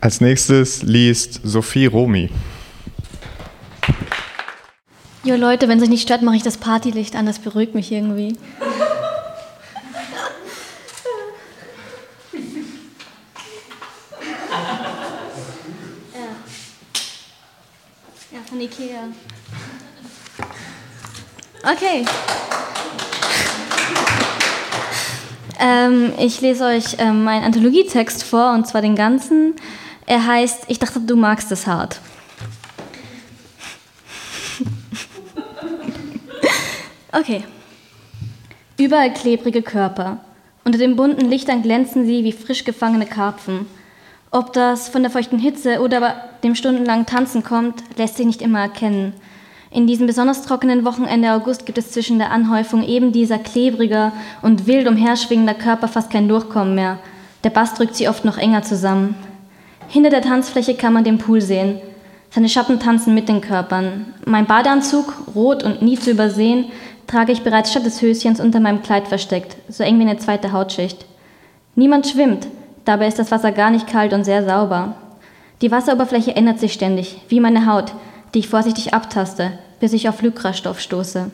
Als nächstes liest Sophie Romi. Jo Leute, wenn es euch nicht stört, mache ich das Partylicht an, das beruhigt mich irgendwie. Ja, ja von Ikea. Okay. Ähm, ich lese euch ähm, meinen Anthologietext vor, und zwar den ganzen. Er heißt Ich dachte, du magst es hart. okay. Überall klebrige Körper. Unter den bunten Lichtern glänzen sie wie frisch gefangene Karpfen. Ob das von der feuchten Hitze oder dem stundenlangen Tanzen kommt, lässt sich nicht immer erkennen. In diesem besonders trockenen Wochenende August gibt es zwischen der Anhäufung eben dieser klebriger und wild umherschwingender Körper fast kein Durchkommen mehr. Der Bass drückt sie oft noch enger zusammen. Hinter der Tanzfläche kann man den Pool sehen. Seine Schatten tanzen mit den Körpern. Mein Badeanzug, rot und nie zu übersehen, trage ich bereits statt des Höschens unter meinem Kleid versteckt, so eng wie eine zweite Hautschicht. Niemand schwimmt, dabei ist das Wasser gar nicht kalt und sehr sauber. Die Wasseroberfläche ändert sich ständig, wie meine Haut, die ich vorsichtig abtaste, bis ich auf Lycrastoff stoße.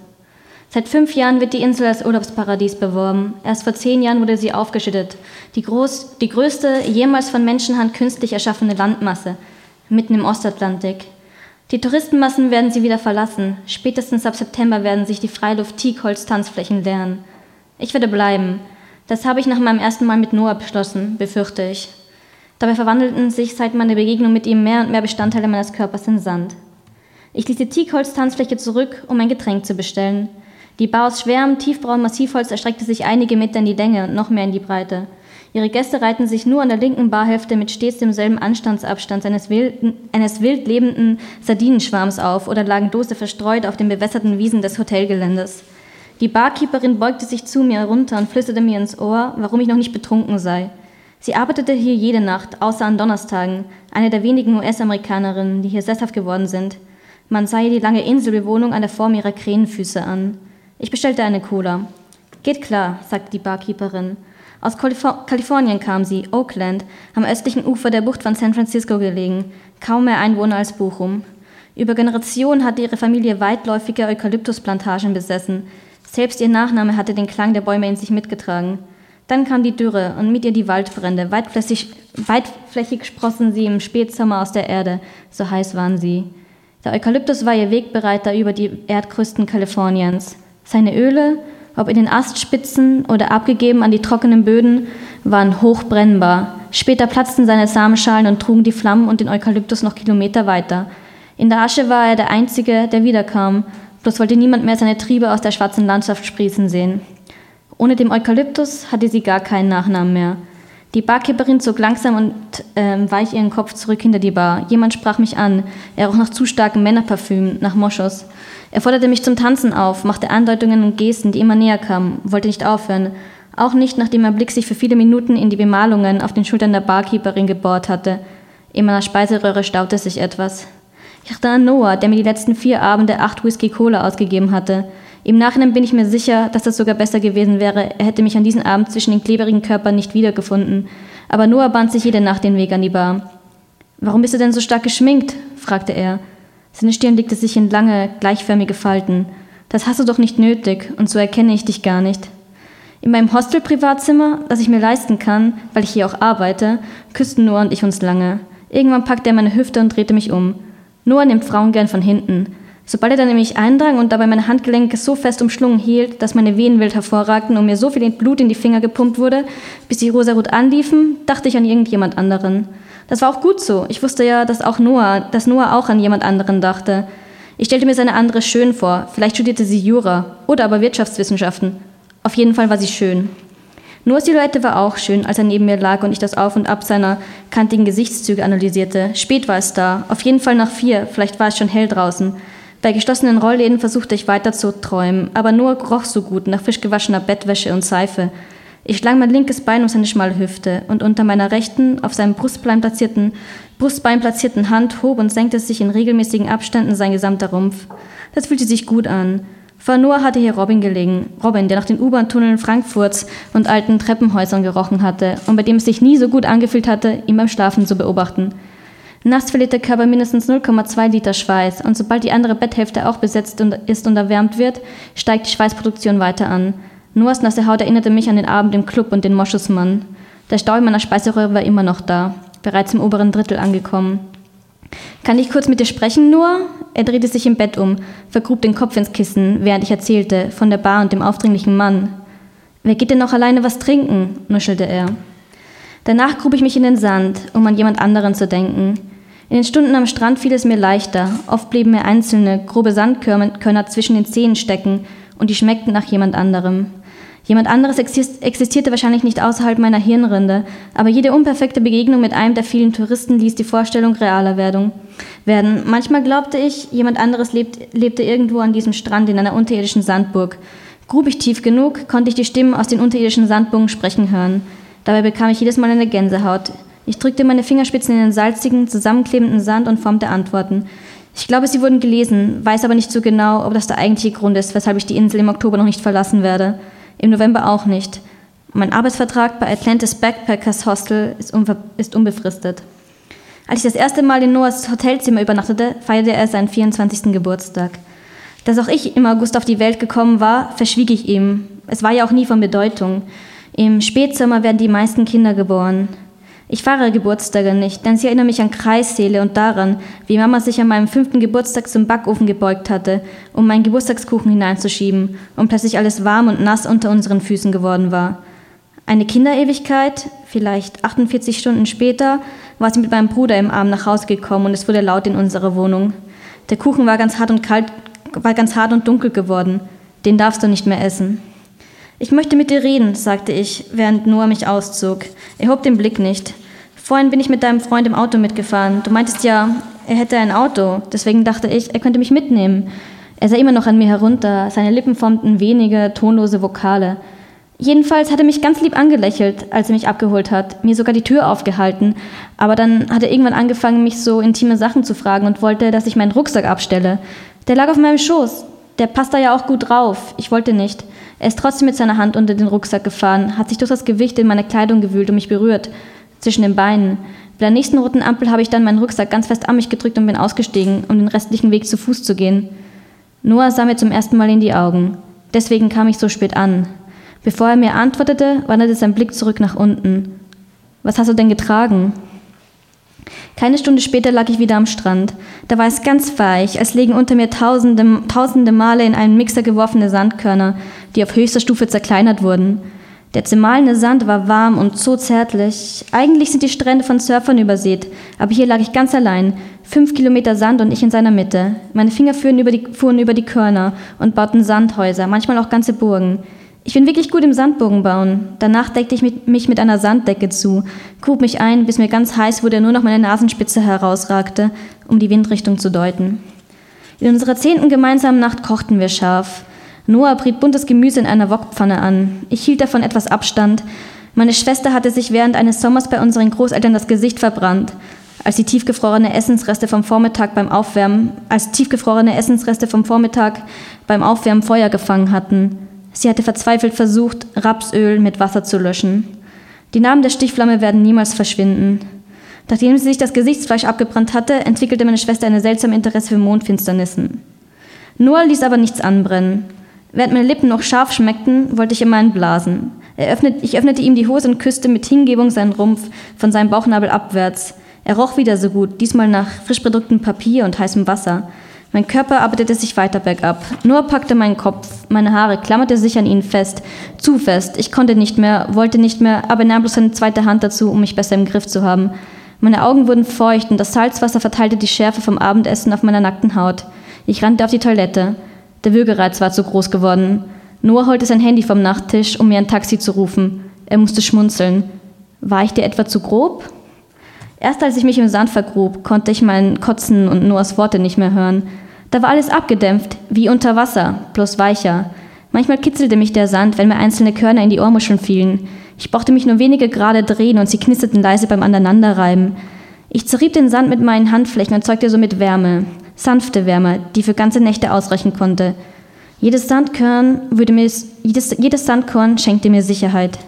Seit fünf Jahren wird die Insel als Urlaubsparadies beworben. Erst vor zehn Jahren wurde sie aufgeschüttet. Die, groß, die größte jemals von Menschenhand künstlich erschaffene Landmasse, mitten im Ostatlantik. Die Touristenmassen werden sie wieder verlassen. Spätestens ab September werden sich die Freiluft-Teakholz-Tanzflächen leeren. Ich werde bleiben. Das habe ich nach meinem ersten Mal mit Noah beschlossen, befürchte ich. Dabei verwandelten sich seit meiner Begegnung mit ihm mehr und mehr Bestandteile meines Körpers in Sand. Ich ließ die Teakholz-Tanzfläche zurück, um ein Getränk zu bestellen. Die Bar aus schwerem, tiefbraunem Massivholz erstreckte sich einige Meter in die Länge und noch mehr in die Breite. Ihre Gäste reihten sich nur an der linken Barhälfte mit stets demselben Anstandsabstand eines, wilden, eines wild lebenden Sardinenschwarms auf oder lagen Dose verstreut auf den bewässerten Wiesen des Hotelgeländes. Die Barkeeperin beugte sich zu mir herunter und flüsterte mir ins Ohr, warum ich noch nicht betrunken sei. Sie arbeitete hier jede Nacht, außer an Donnerstagen, eine der wenigen US-Amerikanerinnen, die hier sesshaft geworden sind. Man sah ihr die lange Inselbewohnung an der Form ihrer Krähenfüße an. Ich bestellte eine Cola. Geht klar, sagte die Barkeeperin. Aus Kalifornien kam sie, Oakland, am östlichen Ufer der Bucht von San Francisco gelegen, kaum mehr Einwohner als Bochum. Über Generationen hatte ihre Familie weitläufige Eukalyptusplantagen besessen. Selbst ihr Nachname hatte den Klang der Bäume in sich mitgetragen. Dann kam die Dürre und mit ihr die Waldbrände. Weitflächig, weitflächig sprossen sie im Spätsommer aus der Erde, so heiß waren sie. Der Eukalyptus war ihr Wegbereiter über die Erdkrusten Kaliforniens. Seine Öle, ob in den Astspitzen oder abgegeben an die trockenen Böden, waren hochbrennbar. Später platzten seine Samenschalen und trugen die Flammen und den Eukalyptus noch Kilometer weiter. In der Asche war er der Einzige, der wiederkam, bloß wollte niemand mehr seine Triebe aus der schwarzen Landschaft sprießen sehen. Ohne dem Eukalyptus hatte sie gar keinen Nachnamen mehr. Die Barkeeperin zog langsam und äh, weich ihren Kopf zurück hinter die Bar. Jemand sprach mich an. Er roch nach zu starkem Männerparfüm, nach Moschus. Er forderte mich zum Tanzen auf, machte Andeutungen und Gesten, die immer näher kamen, wollte nicht aufhören. Auch nicht, nachdem mein Blick sich für viele Minuten in die Bemalungen auf den Schultern der Barkeeperin gebohrt hatte. In meiner Speiseröhre staute sich etwas. Ich dachte an Noah, der mir die letzten vier Abende acht Whisky Cola ausgegeben hatte. Im Nachhinein bin ich mir sicher, dass das sogar besser gewesen wäre. Er hätte mich an diesem Abend zwischen den klebrigen Körpern nicht wiedergefunden. Aber Noah band sich jede Nacht den Weg an die Bar. Warum bist du denn so stark geschminkt? fragte er. Seine Stirn legte sich in lange, gleichförmige Falten. Das hast du doch nicht nötig, und so erkenne ich dich gar nicht. In meinem Hostel-Privatzimmer, das ich mir leisten kann, weil ich hier auch arbeite, küssten Noah und ich uns lange. Irgendwann packte er meine Hüfte und drehte mich um. Noah nimmt Frauen gern von hinten. Sobald er dann nämlich eindrang und dabei meine Handgelenke so fest umschlungen hielt, dass meine Venen wild hervorragten und mir so viel Blut in die Finger gepumpt wurde, bis sie rosarot anliefen, dachte ich an irgendjemand anderen. Das war auch gut so. Ich wusste ja, dass auch Noah, dass Noah auch an jemand anderen dachte. Ich stellte mir seine andere schön vor. Vielleicht studierte sie Jura oder aber Wirtschaftswissenschaften. Auf jeden Fall war sie schön. Noahs Silhouette war auch schön, als er neben mir lag und ich das Auf und Ab seiner kantigen Gesichtszüge analysierte. Spät war es da, auf jeden Fall nach vier, vielleicht war es schon hell draußen. Bei geschlossenen Rollläden versuchte ich weiter zu träumen, aber nur roch so gut nach frisch gewaschener Bettwäsche und Seife. Ich schlang mein linkes Bein um seine schmale Hüfte und unter meiner rechten, auf seinem Brustbein platzierten, Brustbein platzierten Hand hob und senkte sich in regelmäßigen Abständen sein gesamter Rumpf. Das fühlte sich gut an. Vor Noah hatte hier Robin gelegen. Robin, der nach den U-Bahn-Tunneln Frankfurts und alten Treppenhäusern gerochen hatte und bei dem es sich nie so gut angefühlt hatte, ihn beim Schlafen zu beobachten. Nachts verliert der Körper mindestens 0,2 Liter Schweiß und sobald die andere Betthälfte auch besetzt ist und erwärmt wird, steigt die Schweißproduktion weiter an. Noahs nasse Haut erinnerte mich an den Abend im Club und den Moschusmann. Der Stau in meiner Speiseröhre war immer noch da, bereits im oberen Drittel angekommen. Kann ich kurz mit dir sprechen, Noah? Er drehte sich im Bett um, vergrub den Kopf ins Kissen, während ich erzählte von der Bar und dem aufdringlichen Mann. Wer geht denn noch alleine was trinken? nuschelte er. Danach grub ich mich in den Sand, um an jemand anderen zu denken. In den Stunden am Strand fiel es mir leichter. Oft blieben mir einzelne, grobe Sandkörner zwischen den Zehen stecken und die schmeckten nach jemand anderem. Jemand anderes existierte wahrscheinlich nicht außerhalb meiner Hirnrinde, aber jede unperfekte Begegnung mit einem der vielen Touristen ließ die Vorstellung realer werden. Manchmal glaubte ich, jemand anderes lebt, lebte irgendwo an diesem Strand in einer unterirdischen Sandburg. Grub ich tief genug, konnte ich die Stimmen aus den unterirdischen Sandburgen sprechen hören. Dabei bekam ich jedes Mal eine Gänsehaut. Ich drückte meine Fingerspitzen in den salzigen, zusammenklebenden Sand und formte Antworten. Ich glaube, sie wurden gelesen, weiß aber nicht so genau, ob das der eigentliche Grund ist, weshalb ich die Insel im Oktober noch nicht verlassen werde. Im November auch nicht. Mein Arbeitsvertrag bei Atlantis Backpackers Hostel ist, ist unbefristet. Als ich das erste Mal in Noahs Hotelzimmer übernachtete, feierte er seinen 24. Geburtstag. Dass auch ich im August auf die Welt gekommen war, verschwieg ich ihm. Es war ja auch nie von Bedeutung. Im Spätsommer werden die meisten Kinder geboren. Ich feiere Geburtstage nicht, denn sie erinnern mich an Kreissäle und daran, wie Mama sich an meinem fünften Geburtstag zum Backofen gebeugt hatte, um meinen Geburtstagskuchen hineinzuschieben und plötzlich alles warm und nass unter unseren Füßen geworden war. Eine Kinderewigkeit, vielleicht 48 Stunden später, war sie mit meinem Bruder im Arm nach Hause gekommen und es wurde laut in unserer Wohnung. Der Kuchen war ganz hart und kalt, war ganz hart und dunkel geworden. Den darfst du nicht mehr essen. Ich möchte mit dir reden, sagte ich, während Noah mich auszog. Er hob den Blick nicht. Vorhin bin ich mit deinem Freund im Auto mitgefahren. Du meintest ja, er hätte ein Auto. Deswegen dachte ich, er könnte mich mitnehmen. Er sah immer noch an mir herunter. Seine Lippen formten wenige, tonlose Vokale. Jedenfalls hat er mich ganz lieb angelächelt, als er mich abgeholt hat, mir sogar die Tür aufgehalten. Aber dann hat er irgendwann angefangen, mich so intime Sachen zu fragen und wollte, dass ich meinen Rucksack abstelle. Der lag auf meinem Schoß. Der passt da ja auch gut drauf. Ich wollte nicht. Er ist trotzdem mit seiner Hand unter den Rucksack gefahren, hat sich durch das Gewicht in meine Kleidung gewühlt und mich berührt, zwischen den Beinen. Bei der nächsten roten Ampel habe ich dann meinen Rucksack ganz fest an mich gedrückt und bin ausgestiegen, um den restlichen Weg zu Fuß zu gehen. Noah sah mir zum ersten Mal in die Augen. Deswegen kam ich so spät an. Bevor er mir antwortete, wanderte sein Blick zurück nach unten. Was hast du denn getragen? Keine Stunde später lag ich wieder am Strand. Da war es ganz weich, als legen unter mir tausende, tausende Male in einen Mixer geworfene Sandkörner, die auf höchster Stufe zerkleinert wurden. Der zermahlene Sand war warm und so zärtlich. Eigentlich sind die Strände von Surfern übersät, aber hier lag ich ganz allein. Fünf Kilometer Sand und ich in seiner Mitte. Meine Finger fuhren über die, fuhren über die Körner und bauten Sandhäuser, manchmal auch ganze Burgen. Ich bin wirklich gut im Sandburgen bauen. Danach deckte ich mich mit einer Sanddecke zu, grub mich ein, bis mir ganz heiß wurde, nur noch meine Nasenspitze herausragte, um die Windrichtung zu deuten. In unserer zehnten gemeinsamen Nacht kochten wir scharf. Noah briet buntes Gemüse in einer Wokpfanne an. Ich hielt davon etwas Abstand. Meine Schwester hatte sich während eines Sommers bei unseren Großeltern das Gesicht verbrannt, als sie tiefgefrorene Essensreste vom Vormittag beim Aufwärmen, als tiefgefrorene Essensreste vom Vormittag beim Aufwärmen Feuer gefangen hatten. Sie hatte verzweifelt versucht, Rapsöl mit Wasser zu löschen. Die Namen der Stichflamme werden niemals verschwinden. Nachdem sie sich das Gesichtsfleisch abgebrannt hatte, entwickelte meine Schwester eine seltsame Interesse für Mondfinsternissen. Noah ließ aber nichts anbrennen. Während meine Lippen noch scharf schmeckten, wollte ich immer einen blasen. Öffnet, ich öffnete ihm die Hose und küsste mit Hingebung seinen Rumpf von seinem Bauchnabel abwärts. Er roch wieder so gut, diesmal nach frisch bedrucktem Papier und heißem Wasser. Mein Körper arbeitete sich weiter bergab. Noah packte meinen Kopf, meine Haare klammerte sich an ihn fest, zu fest. Ich konnte nicht mehr, wollte nicht mehr, aber nahm bloß seine zweite Hand dazu, um mich besser im Griff zu haben. Meine Augen wurden feucht und das Salzwasser verteilte die Schärfe vom Abendessen auf meiner nackten Haut. Ich rannte auf die Toilette. Der Würgereiz war zu groß geworden. Noah holte sein Handy vom Nachttisch, um mir ein Taxi zu rufen. Er musste schmunzeln. War ich dir etwa zu grob? Erst als ich mich im Sand vergrub, konnte ich mein Kotzen und Noahs Worte nicht mehr hören. Da war alles abgedämpft, wie unter Wasser, bloß weicher. Manchmal kitzelte mich der Sand, wenn mir einzelne Körner in die Ohrmuscheln fielen. Ich brauchte mich nur wenige Grade drehen und sie knisterten leise beim Aneinanderreiben. Ich zerrieb den Sand mit meinen Handflächen und zeugte somit Wärme, sanfte Wärme, die für ganze Nächte ausreichen konnte. Jedes Sandkorn, würde mir, jedes, jedes Sandkorn schenkte mir Sicherheit.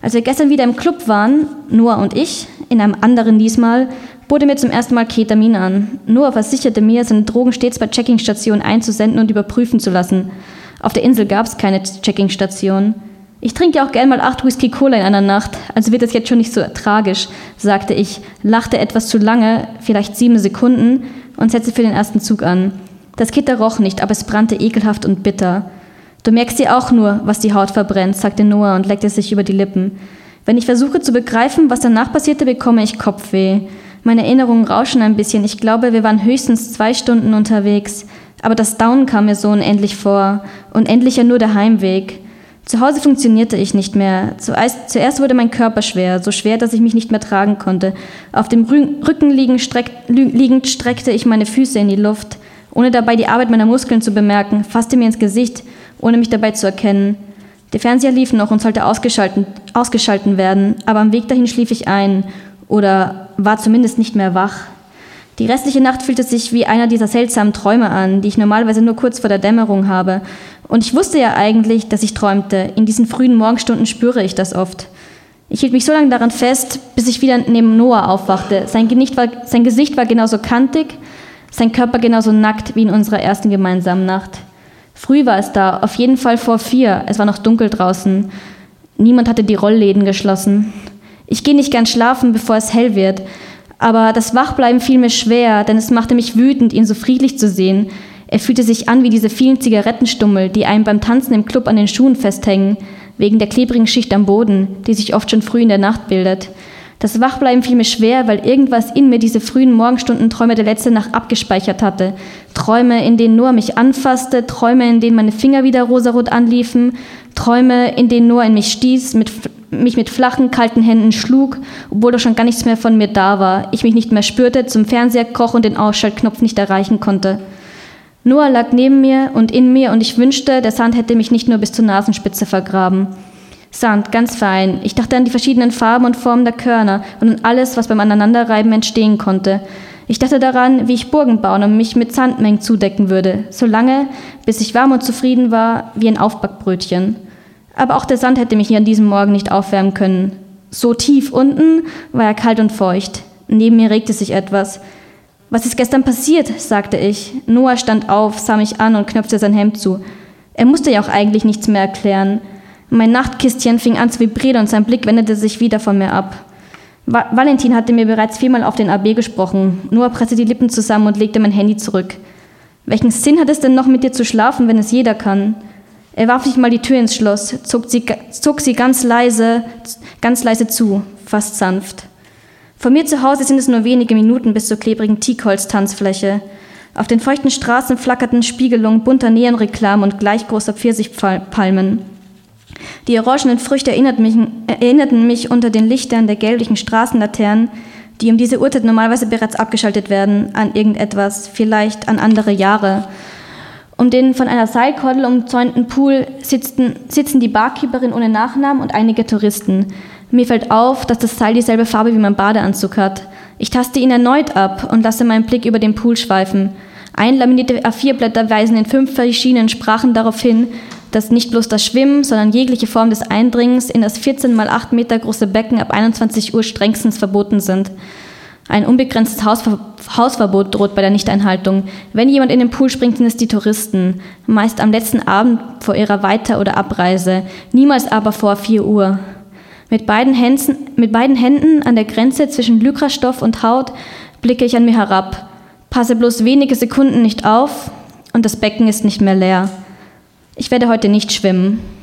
Als wir gestern wieder im Club waren, Noah und ich, in einem anderen diesmal, bot mir zum ersten Mal Ketamin an. Noah versicherte mir, seine Drogen stets bei Checkingstationen einzusenden und überprüfen zu lassen. Auf der Insel gab es keine Checkingstation. Ich trinke auch gern mal acht Whisky Cola in einer Nacht, also wird das jetzt schon nicht so tragisch, sagte ich, lachte etwas zu lange, vielleicht sieben Sekunden, und setzte für den ersten Zug an. Das Gitter roch nicht, aber es brannte ekelhaft und bitter. Du merkst dir auch nur, was die Haut verbrennt, sagte Noah und leckte sich über die Lippen. Wenn ich versuche zu begreifen, was danach passierte, bekomme ich Kopfweh. Meine Erinnerungen rauschen ein bisschen. Ich glaube, wir waren höchstens zwei Stunden unterwegs. Aber das Down kam mir so unendlich vor. Unendlich ja nur der Heimweg. Zu Hause funktionierte ich nicht mehr. Zuerst wurde mein Körper schwer, so schwer, dass ich mich nicht mehr tragen konnte. Auf dem Rücken liegend, streckte ich meine Füße in die Luft, ohne dabei die Arbeit meiner Muskeln zu bemerken, fasste mir ins Gesicht, ohne mich dabei zu erkennen. Der Fernseher lief noch und sollte ausgeschalten, ausgeschalten werden, aber am Weg dahin schlief ich ein oder war zumindest nicht mehr wach. Die restliche Nacht fühlte sich wie einer dieser seltsamen Träume an, die ich normalerweise nur kurz vor der Dämmerung habe. Und ich wusste ja eigentlich, dass ich träumte. In diesen frühen Morgenstunden spüre ich das oft. Ich hielt mich so lange daran fest, bis ich wieder neben Noah aufwachte. Sein, war, sein Gesicht war genauso kantig, sein Körper genauso nackt wie in unserer ersten gemeinsamen Nacht. Früh war es da, auf jeden Fall vor vier. Es war noch dunkel draußen. Niemand hatte die Rollläden geschlossen. Ich gehe nicht gern schlafen, bevor es hell wird. Aber das Wachbleiben fiel mir schwer, denn es machte mich wütend, ihn so friedlich zu sehen. Er fühlte sich an wie diese vielen Zigarettenstummel, die einem beim Tanzen im Club an den Schuhen festhängen, wegen der klebrigen Schicht am Boden, die sich oft schon früh in der Nacht bildet. Das Wachbleiben fiel mir schwer, weil irgendwas in mir diese frühen Morgenstundenträume der letzten Nacht abgespeichert hatte. Träume, in denen Noah mich anfasste, Träume, in denen meine Finger wieder rosarot anliefen, Träume, in denen Noah in mich stieß, mit mich mit flachen, kalten Händen schlug, obwohl doch schon gar nichts mehr von mir da war, ich mich nicht mehr spürte, zum Fernseher kroch und den Ausschaltknopf nicht erreichen konnte. Noah lag neben mir und in mir und ich wünschte, der Sand hätte mich nicht nur bis zur Nasenspitze vergraben. Sand, ganz fein. Ich dachte an die verschiedenen Farben und Formen der Körner und an alles, was beim Aneinanderreiben entstehen konnte. Ich dachte daran, wie ich Burgen bauen und mich mit Sandmengen zudecken würde, solange, bis ich warm und zufrieden war, wie ein Aufbackbrötchen. Aber auch der Sand hätte mich hier an diesem Morgen nicht aufwärmen können. So tief unten war er kalt und feucht. Neben mir regte sich etwas. Was ist gestern passiert? sagte ich. Noah stand auf, sah mich an und knöpfte sein Hemd zu. Er musste ja auch eigentlich nichts mehr erklären. Mein Nachtkistchen fing an zu vibrieren und sein Blick wendete sich wieder von mir ab. Va Valentin hatte mir bereits viermal auf den AB gesprochen. Noah presste die Lippen zusammen und legte mein Handy zurück. Welchen Sinn hat es denn noch, mit dir zu schlafen, wenn es jeder kann? Er warf sich mal die Tür ins Schloss, zog sie, zog sie ganz leise, ganz leise zu, fast sanft. Von mir zu Hause sind es nur wenige Minuten bis zur klebrigen Teakholz-Tanzfläche. Auf den feuchten Straßen flackerten Spiegelungen bunter Neonreklamen und gleich großer Pfirsichpalmen. Die orangenen Früchte erinnerten mich, erinnerten mich unter den Lichtern der gelblichen Straßenlaternen, die um diese Uhrzeit normalerweise bereits abgeschaltet werden, an irgendetwas, vielleicht an andere Jahre, um den von einer Seilkordel umzäunten Pool sitzen, sitzen die Barkeeperin ohne Nachnamen und einige Touristen. Mir fällt auf, dass das Seil dieselbe Farbe wie mein Badeanzug hat. Ich taste ihn erneut ab und lasse meinen Blick über den Pool schweifen. Einlaminierte A4-Blätter weisen in fünf verschiedenen Sprachen darauf hin, dass nicht bloß das Schwimmen, sondern jegliche Form des Eindringens in das 14 mal 8 Meter große Becken ab 21 Uhr strengstens verboten sind. Ein unbegrenztes Hausver Hausverbot droht bei der Nichteinhaltung. Wenn jemand in den Pool springt, sind es die Touristen. Meist am letzten Abend vor ihrer Weiter- oder Abreise. Niemals aber vor 4 Uhr. Mit beiden, Händen, mit beiden Händen an der Grenze zwischen Lykrastoff und Haut blicke ich an mir herab. Passe bloß wenige Sekunden nicht auf und das Becken ist nicht mehr leer. Ich werde heute nicht schwimmen.